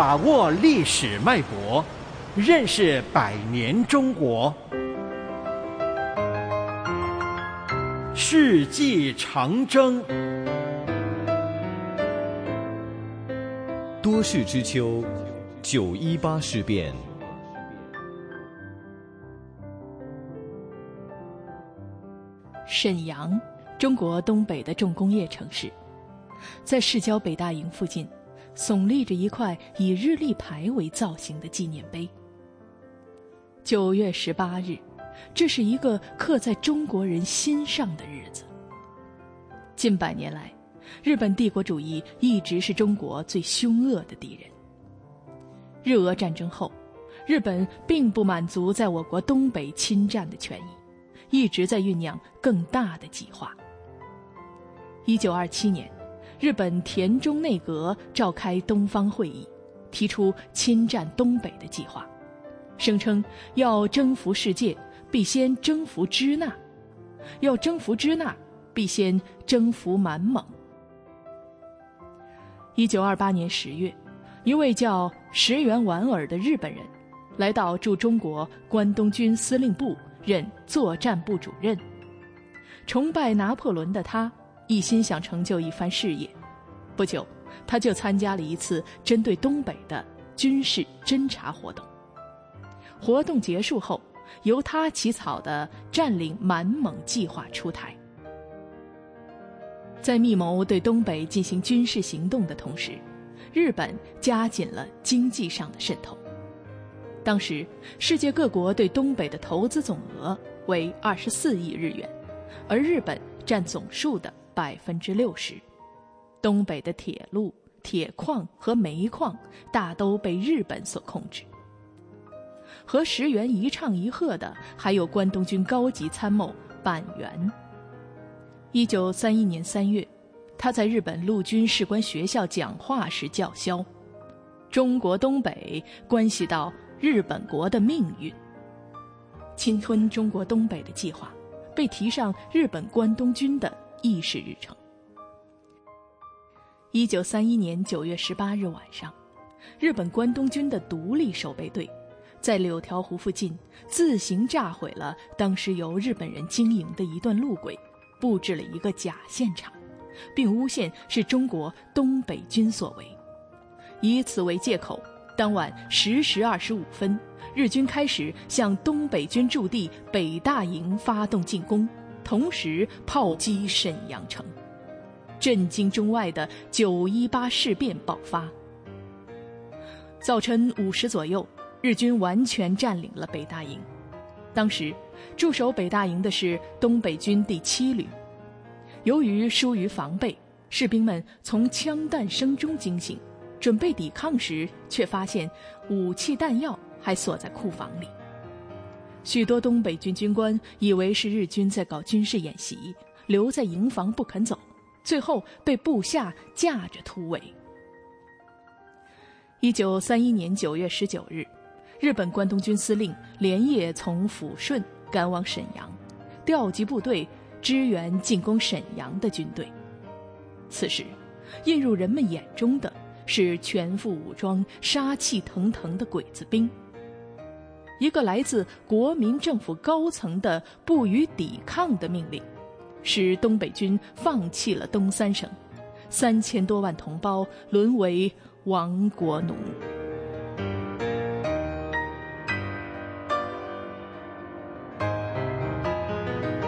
把握历史脉搏，认识百年中国。世纪长征，多事之秋，九一八事变。沈阳，中国东北的重工业城市，在市郊北大营附近，耸立着一块以日历牌为造型的纪念碑。九月十八日，这是一个刻在中国人心上的日子。近百年来，日本帝国主义一直是中国最凶恶的敌人。日俄战争后，日本并不满足在我国东北侵占的权益。一直在酝酿更大的计划。一九二七年，日本田中内阁召开东方会议，提出侵占东北的计划，声称要征服世界，必先征服支那；要征服支那，必先征服满蒙。一九二八年十月，一位叫石原莞尔的日本人，来到驻中国关东军司令部。任作战部主任。崇拜拿破仑的他，一心想成就一番事业。不久，他就参加了一次针对东北的军事侦察活动。活动结束后，由他起草的占领满蒙计划出台。在密谋对东北进行军事行动的同时，日本加紧了经济上的渗透。当时，世界各国对东北的投资总额为二十四亿日元，而日本占总数的百分之六十。东北的铁路、铁矿和煤矿大都被日本所控制。和石原一唱一和的还有关东军高级参谋板垣。一九三一年三月，他在日本陆军士官学校讲话时叫嚣：“中国东北关系到。”日本国的命运，侵吞中国东北的计划，被提上日本关东军的议事日程。一九三一年九月十八日晚上，日本关东军的独立守备队，在柳条湖附近自行炸毁了当时由日本人经营的一段路轨，布置了一个假现场，并诬陷是中国东北军所为，以此为借口。当晚十时二十五分，日军开始向东北军驻地北大营发动进攻，同时炮击沈阳城，震惊中外的九一八事变爆发。早晨五时左右，日军完全占领了北大营。当时驻守北大营的是东北军第七旅，由于疏于防备，士兵们从枪弹声中惊醒。准备抵抗时，却发现武器弹药还锁在库房里。许多东北军军官以为是日军在搞军事演习，留在营房不肯走，最后被部下架着突围。一九三一年九月十九日，日本关东军司令连夜从抚顺赶往沈阳，调集部队支援进攻沈阳的军队。此时，映入人们眼中的。是全副武装、杀气腾腾的鬼子兵。一个来自国民政府高层的不予抵抗的命令，使东北军放弃了东三省，三千多万同胞沦为亡国奴。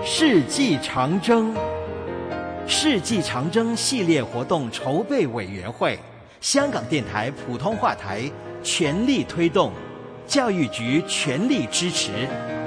世纪长征，世纪长征系列活动筹备委员会。香港电台普通话台全力推动，教育局全力支持。